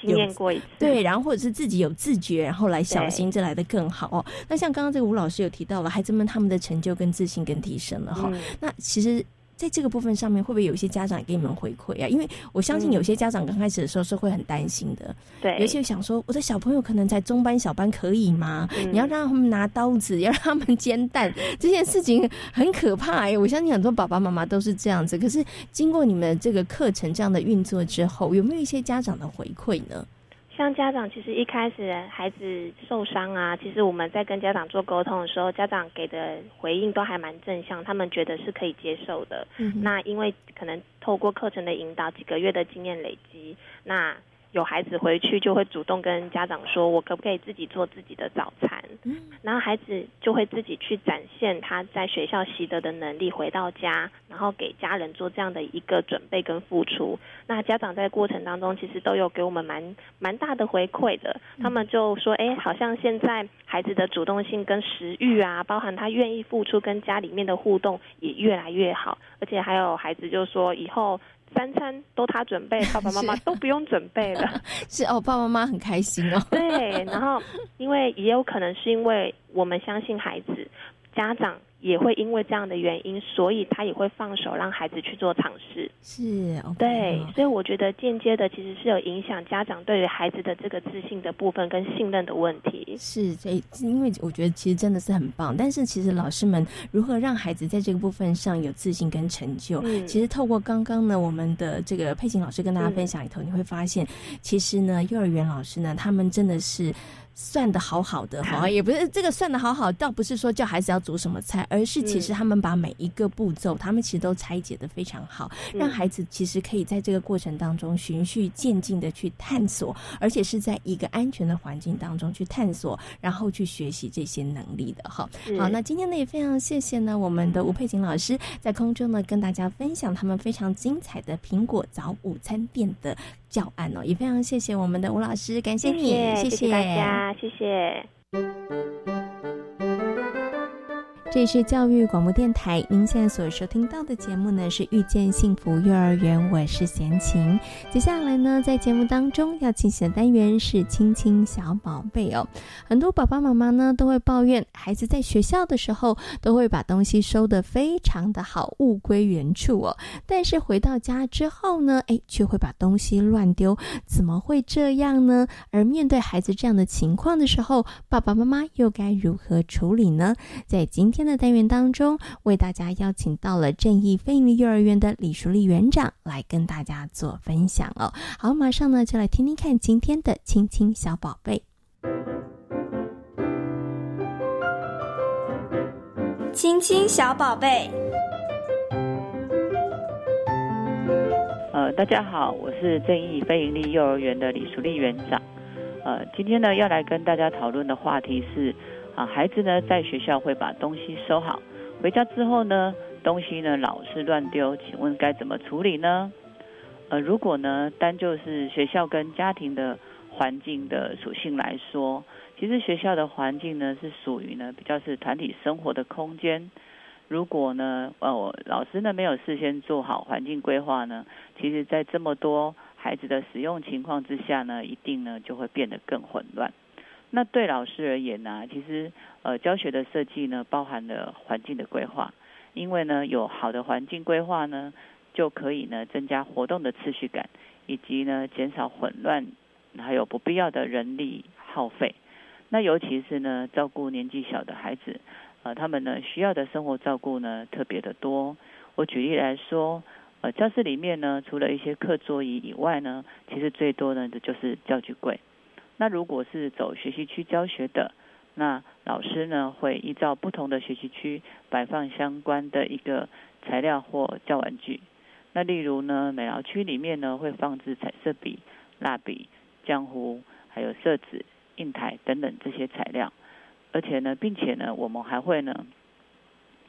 经验过一次。对，然后或者是自己有自觉，然后来小心，这来的更好哦。那像刚刚这个吴老师有提到了，孩子们他们的成就跟自信跟提升了哈。那其实。在这个部分上面，会不会有一些家长给你们回馈啊？因为我相信有些家长刚开始的时候是会很担心的，对，尤其想说我的小朋友可能在中班、小班可以吗？你要让他们拿刀子，要让他们煎蛋，这件事情很可怕哎！我相信很多爸爸妈妈都是这样子。可是经过你们这个课程这样的运作之后，有没有一些家长的回馈呢？像家长其实一开始孩子受伤啊，其实我们在跟家长做沟通的时候，家长给的回应都还蛮正向，他们觉得是可以接受的。那因为可能透过课程的引导，几个月的经验累积，那。有孩子回去就会主动跟家长说：“我可不可以自己做自己的早餐？”嗯，然后孩子就会自己去展现他在学校习得的能力，回到家，然后给家人做这样的一个准备跟付出。那家长在过程当中其实都有给我们蛮蛮大的回馈的。他们就说：“哎，好像现在孩子的主动性跟食欲啊，包含他愿意付出跟家里面的互动也越来越好。”而且还有孩子就说：“以后。”三餐都他准备，爸爸妈妈都不用准备了。是哦，爸爸妈妈很开心哦。对，然后因为也有可能是因为我们相信孩子，家长。也会因为这样的原因，所以他也会放手让孩子去做尝试。是，对，所以我觉得间接的其实是有影响家长对于孩子的这个自信的部分跟信任的问题。是，所以因为我觉得其实真的是很棒。但是其实老师们如何让孩子在这个部分上有自信跟成就？嗯，其实透过刚刚呢，我们的这个佩琴老师跟大家分享里头，你会发现，其实呢，幼儿园老师呢，他们真的是。算的好好的哈，也不是这个算的好好，倒不是说叫孩子要煮什么菜，而是其实他们把每一个步骤，他们其实都拆解的非常好，让孩子其实可以在这个过程当中循序渐进的去探索，而且是在一个安全的环境当中去探索，然后去学习这些能力的哈。好，那今天呢也非常谢谢呢我们的吴佩琴老师在空中呢跟大家分享他们非常精彩的苹果早午餐店的。教案哦，也非常谢谢我们的吴老师，感谢你，谢谢大家，谢谢。这里是教育广播电台，您现在所收听到的节目呢是遇见幸福幼儿园，我是贤琴。接下来呢，在节目当中要进行的单元是亲亲小宝贝哦。很多爸爸妈妈呢都会抱怨，孩子在学校的时候都会把东西收得非常的好，物归原处哦。但是回到家之后呢，哎，却会把东西乱丢，怎么会这样呢？而面对孩子这样的情况的时候，爸爸妈妈又该如何处理呢？在今天。的单元当中，为大家邀请到了正义非营利幼儿园的李淑丽园长来跟大家做分享哦。好，马上呢就来听听看今天的亲亲小宝贝。亲亲小宝贝。呃，大家好，我是正义非营利幼儿园的李淑丽园长。呃，今天呢要来跟大家讨论的话题是。啊，孩子呢在学校会把东西收好，回家之后呢，东西呢老是乱丢，请问该怎么处理呢？呃，如果呢单就是学校跟家庭的环境的属性来说，其实学校的环境呢是属于呢比较是团体生活的空间。如果呢呃老师呢没有事先做好环境规划呢，其实在这么多孩子的使用情况之下呢，一定呢就会变得更混乱。那对老师而言呢，其实呃教学的设计呢，包含了环境的规划，因为呢有好的环境规划呢，就可以呢增加活动的次序感，以及呢减少混乱，还有不必要的人力耗费。那尤其是呢照顾年纪小的孩子，呃他们呢需要的生活照顾呢特别的多。我举例来说，呃教室里面呢除了一些课桌椅以外呢，其实最多呢的就是教具柜。那如果是走学习区教学的，那老师呢会依照不同的学习区摆放相关的一个材料或教玩具。那例如呢，美劳区里面呢会放置彩色笔、蜡笔、浆糊，还有色纸、印台等等这些材料。而且呢，并且呢，我们还会呢，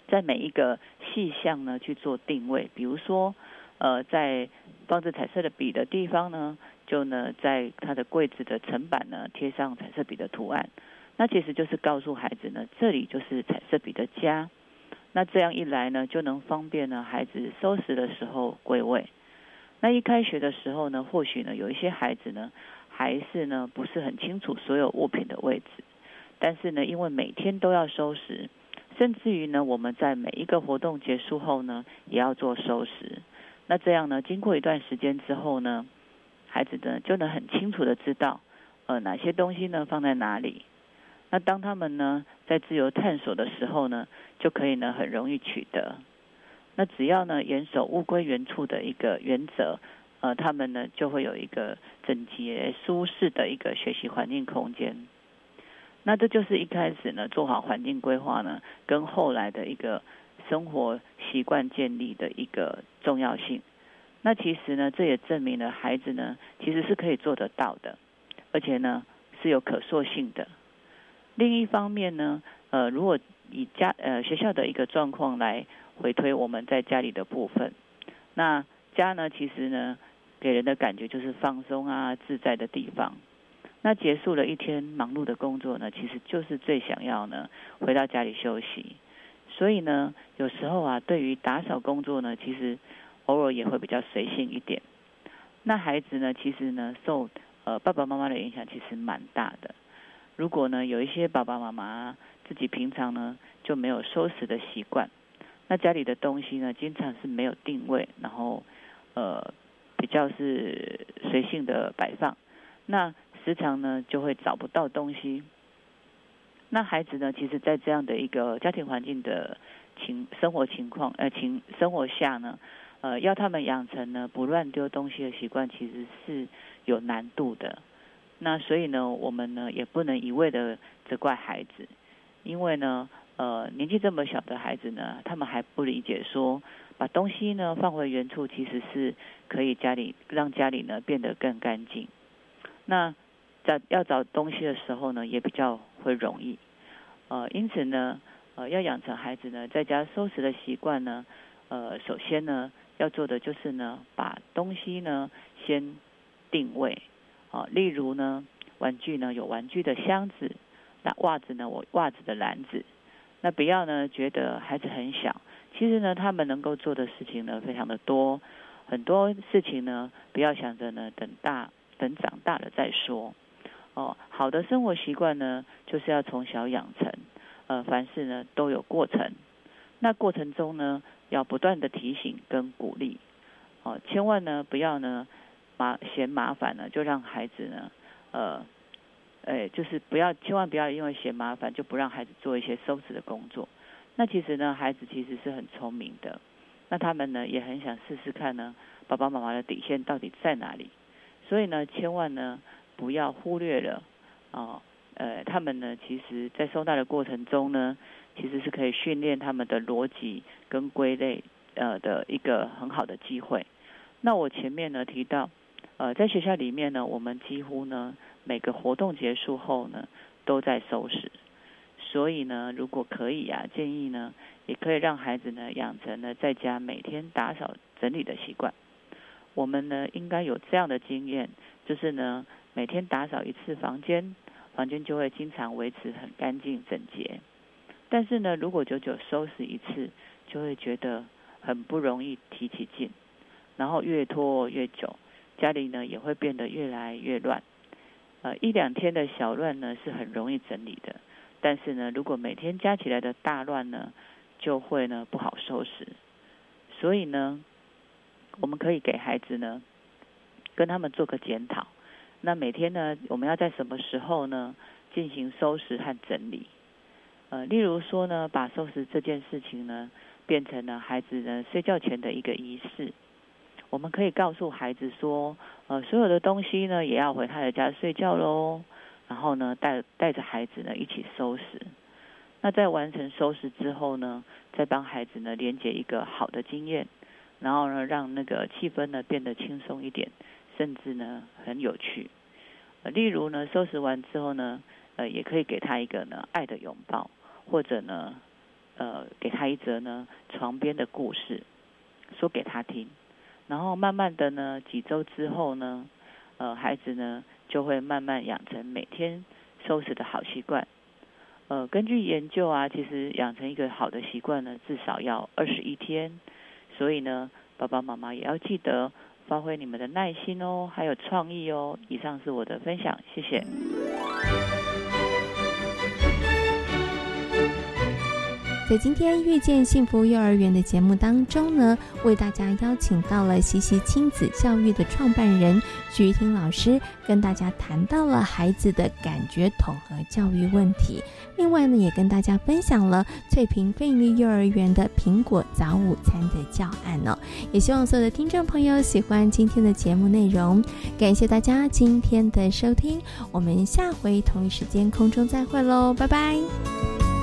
在每一个细项呢去做定位，比如说，呃，在放置彩色的笔的地方呢。就呢，在他的柜子的层板呢贴上彩色笔的图案，那其实就是告诉孩子呢，这里就是彩色笔的家。那这样一来呢，就能方便呢孩子收拾的时候归位。那一开学的时候呢，或许呢有一些孩子呢还是呢不是很清楚所有物品的位置，但是呢因为每天都要收拾，甚至于呢，我们在每一个活动结束后呢，也要做收拾。那这样呢，经过一段时间之后呢，孩子呢就能很清楚的知道，呃，哪些东西呢放在哪里。那当他们呢在自由探索的时候呢，就可以呢很容易取得。那只要呢严守物归原处的一个原则，呃，他们呢就会有一个整洁舒适的一个学习环境空间。那这就是一开始呢做好环境规划呢，跟后来的一个生活习惯建立的一个重要性。那其实呢，这也证明了孩子呢其实是可以做得到的，而且呢是有可塑性的。另一方面呢，呃，如果以家呃学校的一个状况来回推我们在家里的部分，那家呢其实呢给人的感觉就是放松啊自在的地方。那结束了一天忙碌的工作呢，其实就是最想要呢回到家里休息。所以呢，有时候啊，对于打扫工作呢，其实偶尔也会比较随性一点。那孩子呢，其实呢受呃爸爸妈妈的影响其实蛮大的。如果呢有一些爸爸妈妈自己平常呢就没有收拾的习惯，那家里的东西呢经常是没有定位，然后呃比较是随性的摆放，那。时常呢就会找不到东西，那孩子呢，其实，在这样的一个家庭环境的情生活情况呃情生活下呢，呃，要他们养成呢不乱丢东西的习惯，其实是有难度的。那所以呢，我们呢也不能一味的责怪孩子，因为呢，呃，年纪这么小的孩子呢，他们还不理解说，把东西呢放回原处，其实是可以家里让家里呢变得更干净。那在要找东西的时候呢，也比较会容易，呃，因此呢，呃，要养成孩子呢在家收拾的习惯呢，呃，首先呢要做的就是呢，把东西呢先定位，啊，例如呢，玩具呢有玩具的箱子，那袜子呢我袜子的篮子，那不要呢觉得孩子很小，其实呢他们能够做的事情呢非常的多，很多事情呢不要想着呢等大等长大了再说。哦，好的生活习惯呢，就是要从小养成。呃，凡事呢都有过程，那过程中呢，要不断的提醒跟鼓励。哦，千万呢不要呢麻嫌麻烦呢，就让孩子呢，呃，哎，就是不要千万不要因为嫌麻烦就不让孩子做一些收拾的工作。那其实呢，孩子其实是很聪明的，那他们呢也很想试试看呢，爸爸妈妈的底线到底在哪里。所以呢，千万呢。不要忽略了，哦，呃，他们呢，其实在收纳的过程中呢，其实是可以训练他们的逻辑跟归类，呃的一个很好的机会。那我前面呢提到，呃，在学校里面呢，我们几乎呢每个活动结束后呢都在收拾，所以呢，如果可以啊，建议呢也可以让孩子呢养成呢在家每天打扫整理的习惯。我们呢应该有这样的经验，就是呢。每天打扫一次房间，房间就会经常维持很干净整洁。但是呢，如果久久收拾一次，就会觉得很不容易提起劲，然后越拖越久，家里呢也会变得越来越乱。呃，一两天的小乱呢是很容易整理的，但是呢，如果每天加起来的大乱呢，就会呢不好收拾。所以呢，我们可以给孩子呢，跟他们做个检讨。那每天呢，我们要在什么时候呢进行收拾和整理？呃，例如说呢，把收拾这件事情呢变成了孩子呢睡觉前的一个仪式。我们可以告诉孩子说，呃，所有的东西呢也要回他的家睡觉喽。然后呢，带带着孩子呢一起收拾。那在完成收拾之后呢，再帮孩子呢连接一个好的经验，然后呢让那个气氛呢变得轻松一点。甚至呢很有趣，例如呢收拾完之后呢，呃，也可以给他一个呢爱的拥抱，或者呢，呃，给他一则呢床边的故事，说给他听，然后慢慢的呢几周之后呢，呃，孩子呢就会慢慢养成每天收拾的好习惯，呃，根据研究啊，其实养成一个好的习惯呢，至少要二十一天，所以呢，爸爸妈妈也要记得。发挥你们的耐心哦，还有创意哦。以上是我的分享，谢谢。在今天遇见幸福幼儿园的节目当中呢，为大家邀请到了西西亲子教育的创办人徐婷老师，跟大家谈到了孩子的感觉统合教育问题。另外呢，也跟大家分享了翠屏费力幼儿园的苹果早午餐的教案哦。也希望所有的听众朋友喜欢今天的节目内容，感谢大家今天的收听，我们下回同一时间空中再会喽，拜拜。